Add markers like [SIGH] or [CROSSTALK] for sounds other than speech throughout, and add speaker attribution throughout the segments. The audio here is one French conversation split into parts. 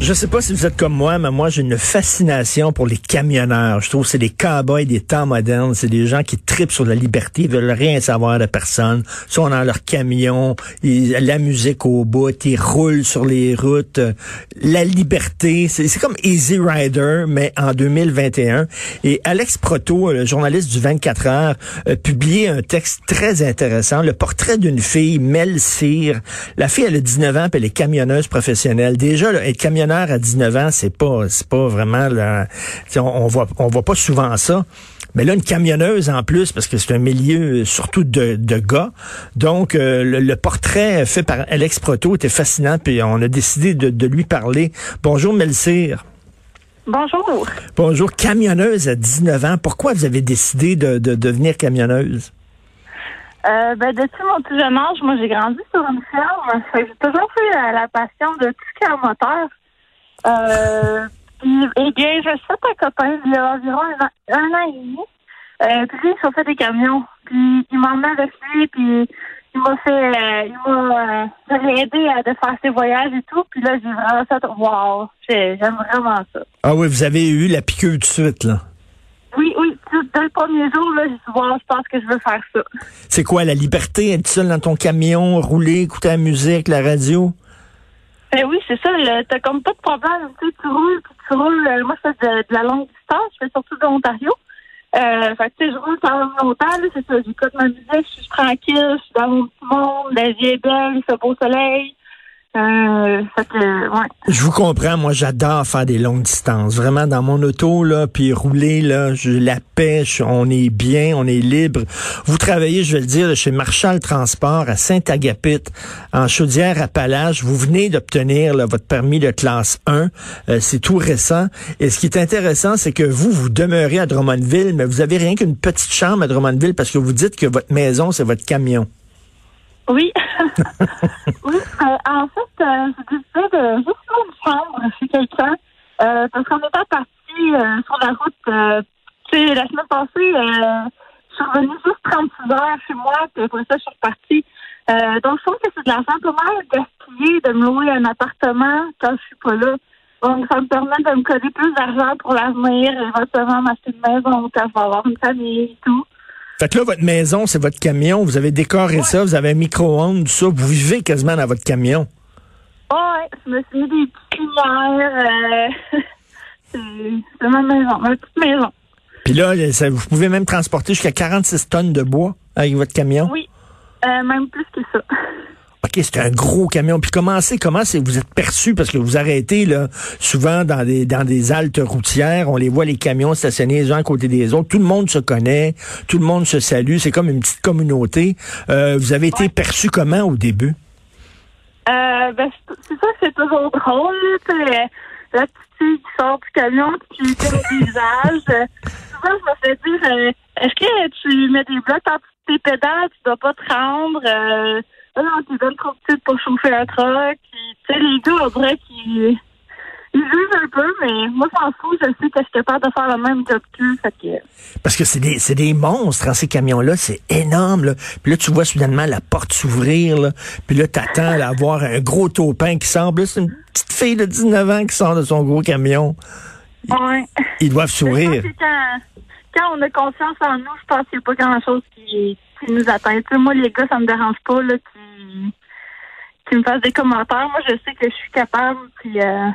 Speaker 1: Je sais pas si vous êtes comme moi, mais moi j'ai une fascination pour les camionneurs. Je trouve que c'est des cowboys des temps modernes. C'est des gens qui tripent sur la liberté, ils veulent rien savoir de personne. Ils sont dans leur camion, ils, la musique au bout, ils roulent sur les routes. La liberté, c'est comme Easy Rider, mais en 2021. Et Alex Proto, le journaliste du 24 heures, a publié un texte très intéressant, le portrait d'une fille, Mel Cyr. La fille, elle a 19 ans, puis elle est camionneuse professionnelle. Déjà, là, être camionneur à 19 ans, c'est pas, c'est pas vraiment, là, on, on voit, on voit pas souvent ça. Mais là, une camionneuse en plus, parce que c'est un milieu euh, surtout de, de gars. Donc, euh, le, le portrait fait par Alex Proto était fascinant, puis on a décidé de, de lui parler. Bonjour, Melsire.
Speaker 2: Bonjour.
Speaker 1: Bonjour, camionneuse à 19 ans. Pourquoi vous avez décidé de, de devenir camionneuse?
Speaker 2: Euh, ben, depuis mon tout jeune âge, moi, j'ai grandi sur une ferme. J'ai toujours fait euh, la passion de tout ce qui est en moteur. Euh, puis, eh bien, je suis un copain il y a environ un an, un an et demi. Euh, puis lui, il chauffait des camions. Puis il m'a emmené avec lui, puis il m'a fait, euh, il m'a euh, aidé à de faire ses voyages et tout. Puis là, j'ai vraiment fait, wow, j'ai- j'aime vraiment ça.
Speaker 1: Ah oui, vous avez eu la piqûre tout de suite, là.
Speaker 2: Oui, oui, dès le premier jour, là, j'ai dit, wow, je pense que je veux faire ça.
Speaker 1: C'est quoi, la liberté, être seul dans ton camion, rouler, écouter la musique, la radio?
Speaker 2: Ben oui, c'est ça. T'as comme pas de problème. Tu sais, tu roules, tu roules. euh, moi, je fais de, la longue distance. Je fais surtout de l'Ontario. Euh, fait que, tu sais, je roule quand même longtemps, c'est ça. J'écoute ma musique, je suis tranquille, je suis dans mon petit monde, la vie est belle, il fait beau soleil. Euh.
Speaker 1: Je vous comprends, moi j'adore faire des longues distances. Vraiment dans mon auto là, puis rouler là, je la pêche, on est bien, on est libre. Vous travaillez, je vais le dire, chez Marshall Transport à Saint-Agapit, en Chaudière-Appalaches. Vous venez d'obtenir votre permis de classe 1. Euh, c'est tout récent. Et ce qui est intéressant, c'est que vous, vous demeurez à Drummondville, mais vous avez rien qu'une petite chambre à Drummondville parce que vous dites que votre maison, c'est votre camion.
Speaker 2: Oui. [LAUGHS] oui, euh, en fait, euh, j'ai décidé de juste faire une chambre chez quelqu'un. Euh, parce qu'on était parti euh, sur la route, euh, tu sais, la semaine passée, euh, je suis revenue juste 36 heures chez moi, puis après ça, je suis repartie. Euh, donc, je trouve que c'est de l'argent pas mal gaspillé de me louer un appartement quand je suis pas là. Donc, ça me permet de me coller plus d'argent pour l'avenir, éventuellement m'acheter une maison quand je vais avoir une famille et tout.
Speaker 1: Fait que là, votre maison, c'est votre camion. Vous avez décoré ça, vous avez un micro-ondes, tout ça. Vous vivez quasiment dans votre camion.
Speaker 2: Ouais, je me suis mis des petites lumières. Euh, [LAUGHS] c'est c'est ma maison, ma petite maison.
Speaker 1: Puis là, ça- vous pouvez même transporter jusqu'à 46 tonnes de bois avec votre camion.
Speaker 2: Oui, euh, même plus que ça. [LAUGHS]
Speaker 1: OK, c'est un gros camion. Puis comment c'est, comment c'est, vous êtes perçu? Parce que vous arrêtez là, souvent dans des dans des haltes routières, on les voit les camions stationnés les uns à côté des autres. Tout le monde se connaît, tout le monde se salue. C'est comme une petite communauté. Euh, vous avez été perçu comment au début?
Speaker 2: Euh, ben, c'est ça c'est toujours drôle, là, tu la petite fille qui sort du camion, qui fait le visage. [LAUGHS] Souvent, je me fais dire, euh, est-ce que tu mets des blocs en dessous de tes pédales, tu dois pas te rendre, euh, ah tu donnes trop petite pour chauffer un truck. Tu sais, les gars, dirait qu'ils ils jugent un peu, mais moi, je m'en fous, je sais que je suis capable de faire le même job qu'eux, fait que...
Speaker 1: Parce que c'est des, c'est des monstres, hein, ces camions-là. C'est énorme, là. Puis là, tu vois soudainement la porte s'ouvrir, là. Puis là, t'attends à voir un gros taupin qui sort. Là, c'est une petite fille de 19 ans qui sort de son gros camion.
Speaker 2: Ouais.
Speaker 1: Ils doivent sourire.
Speaker 2: que quand, quand on a confiance en nous, je pense qu'il n'y a pas grand-chose qui, qui nous atteint. Tu sais, moi, les gars, ça me dérange pas là, qui, qui me fassent des commentaires. Moi, je sais que je suis capable. Puis, euh,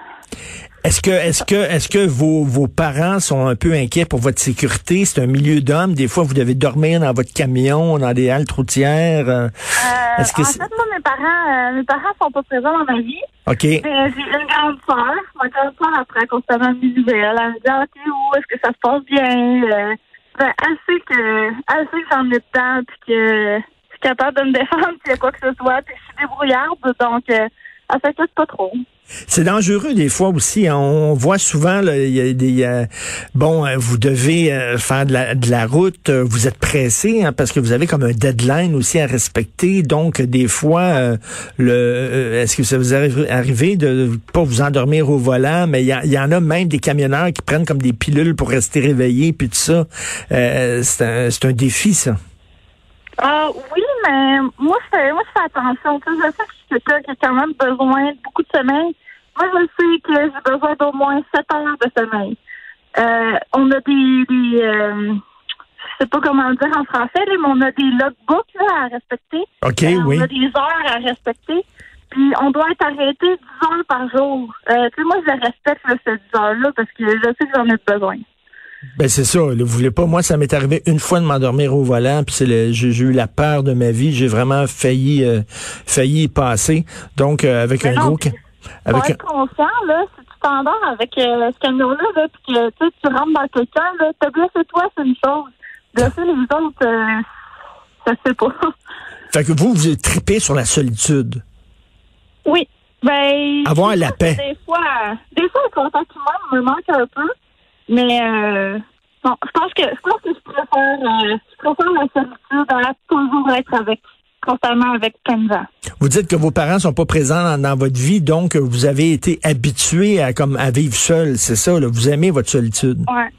Speaker 1: Est-ce que, est-ce que, est-ce que vos, vos parents sont un peu inquiets pour votre sécurité? C'est un milieu d'hommes. Des fois, vous devez dormir dans votre camion, dans des haltes routières. euh,
Speaker 2: euh,
Speaker 1: Est-ce que
Speaker 2: en fait, moi, mes parents, euh, mes parents sont pas présents dans ma vie.
Speaker 1: OK.
Speaker 2: Mais j'ai une grande sœur. Ma grande sœur, elle prend constamment mes nouvelles. Elle me dit, ah, t'es où? Est-ce que ça se passe bien? Euh, ben, elle sait que, elle sait que j'en ai dedans, puis que capable de me défendre s'il y a quoi que ce soit, puis je suis débrouillarde, donc, euh, elle s'inquiète pas trop.
Speaker 1: C'est dangereux des fois aussi. hein. On voit souvent, il y a des, euh, bon, euh, vous devez euh, faire de la, de la route, euh, vous êtes pressé hein, parce que vous avez comme un deadline aussi à respecter. Donc des fois, euh, le, est-ce que ça vous arrive arrivé de pas vous endormir au volant, mais il y, y en a même des camionneurs qui prennent comme des pilules pour rester réveillés puis tout ça. C'est un, c'est un défi ça.
Speaker 2: Ah oui, mais moi, je fais, moi, je fais attention. Tu sais, je sais que je suis quelqu'un qui a quand même besoin de beaucoup de sommeil. Moi, je sais que j'ai besoin d'au moins 7 heures de sommeil. Euh, on a des, des euh, je sais pas comment le dire en français, mais on a des logbooks là, à respecter.
Speaker 1: Ok,
Speaker 2: Euh,
Speaker 1: oui.
Speaker 2: On a des heures à respecter. Puis on doit être arrêté 10 heures par jour. Euh, tu sais, moi, je respecte là, ces 10 heures-là parce que je sais que j'en ai besoin.
Speaker 1: Ben c'est ça. Vous voulez pas. Moi, ça m'est arrivé une fois de m'endormir au volant, puis c'est le, j'ai, eu la peur de ma vie. J'ai vraiment failli, euh, failli y passer. Donc euh, avec
Speaker 2: Mais
Speaker 1: un
Speaker 2: non,
Speaker 1: gros,
Speaker 2: Faut
Speaker 1: avec un-
Speaker 2: conscient, là, si tu t'endors avec euh, ce camion-là, là, puis que tu sais, tu rentres dans quelqu'un, là, te blesser toi, c'est une chose. Blesser les autres, euh, ça se fait pas. [LAUGHS]
Speaker 1: fait que vous, vous tripez sur la solitude.
Speaker 2: oui. Ben.
Speaker 1: Avoir la paix.
Speaker 2: Des fois, des fois, le contact humain me manque un peu. Mais, euh, bon, je pense que, je pense que je préfère, euh, je préfère la solitude à toujours être avec, constamment avec gens.
Speaker 1: Vous dites que vos parents sont pas présents dans, dans votre vie, donc vous avez été habitué à comme à vivre seul. C'est ça. Là, vous aimez votre solitude.
Speaker 2: Ouais.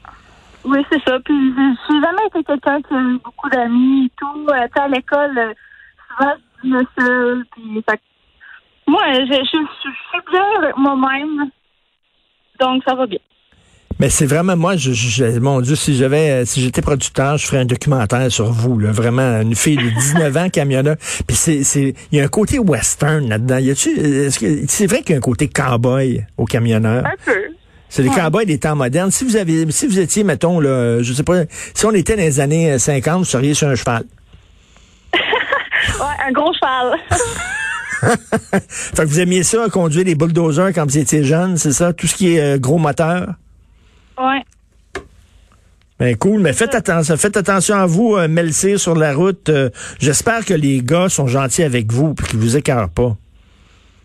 Speaker 2: Oui, c'est ça. Puis je n'ai jamais été quelqu'un qui a eu beaucoup d'amis et tout. Euh, à l'école, euh, souvent, je venais seule. Puis, fait moi, je, je, je, je suis bien avec moi-même. Donc, ça va bien.
Speaker 1: Mais c'est vraiment moi, je, je- mon Dieu, si j'avais, euh, si j'étais producteur, je ferais un documentaire sur vous, là, vraiment une fille de 19 ans camionneur. Puis c'est, c'est, il y a un côté western là-dedans. Y a-tu, est-ce que c'est vrai qu'il y a un côté cowboy au camionneur?
Speaker 2: Un peu.
Speaker 1: C'est les
Speaker 2: Ouais.
Speaker 1: cowboys des temps modernes. Si vous avez, si vous étiez, mettons, là, je sais pas, si on était dans les années 50, vous seriez sur un cheval. [LAUGHS]
Speaker 2: Ouais, un gros cheval. [LAUGHS]
Speaker 1: Fait que vous aimiez ça, conduire des bulldozers quand vous étiez jeune, c'est ça? Tout ce qui est euh, gros moteur?
Speaker 2: Ouais.
Speaker 1: Ben cool, mais faites attention, faites attention à vous, euh, Melcir, sur la route. Euh, J'espère que les gars sont gentils avec vous et qu'ils vous écartent pas.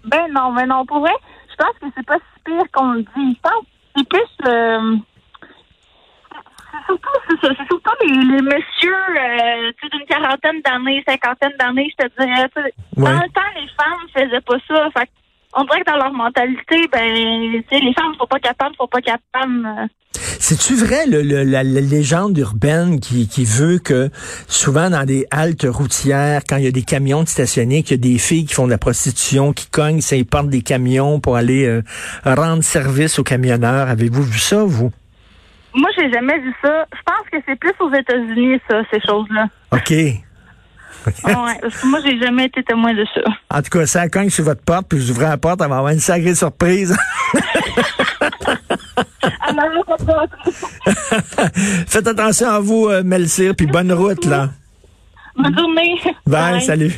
Speaker 2: Ben non, mais non, pour vrai, je pense que c'est pas si pire qu'on le dit. Je pense que c'est plus... euh, c'est surtout, c'est ça, c'est surtout les, les messieurs euh, d'une quarantaine d'années, cinquantaine d'années, je te dirais.
Speaker 1: Ouais.
Speaker 2: Dans le temps, les femmes faisaient pas ça. Fait on dirait que dans leur mentalité, ben, les femmes sont pas capables, sont pas capables. euh.
Speaker 1: C'est-tu vrai le, le- la, la légende urbaine qui, qui veut que souvent dans des haltes routières, quand il y a des camions de stationnés, qu'il y a des filles qui font de la prostitution, qui cognent, ça, ils portent des camions pour aller euh, rendre service aux camionneurs. Avez-vous vu ça, vous?
Speaker 2: Moi, j'ai jamais vu ça. Je pense que c'est plus aux États-Unis, ça, ces choses-là.
Speaker 1: OK.
Speaker 2: Ouais, parce que moi, j'ai jamais été témoin de ça.
Speaker 1: En tout cas, ça cogne sur votre porte, puis vous ouvrez la porte, elle va avoir une sacrée surprise. [LAUGHS] Faites attention à vous, euh, Melcir, puis bonne route, là.
Speaker 2: bonne journée.
Speaker 1: Bye, salut.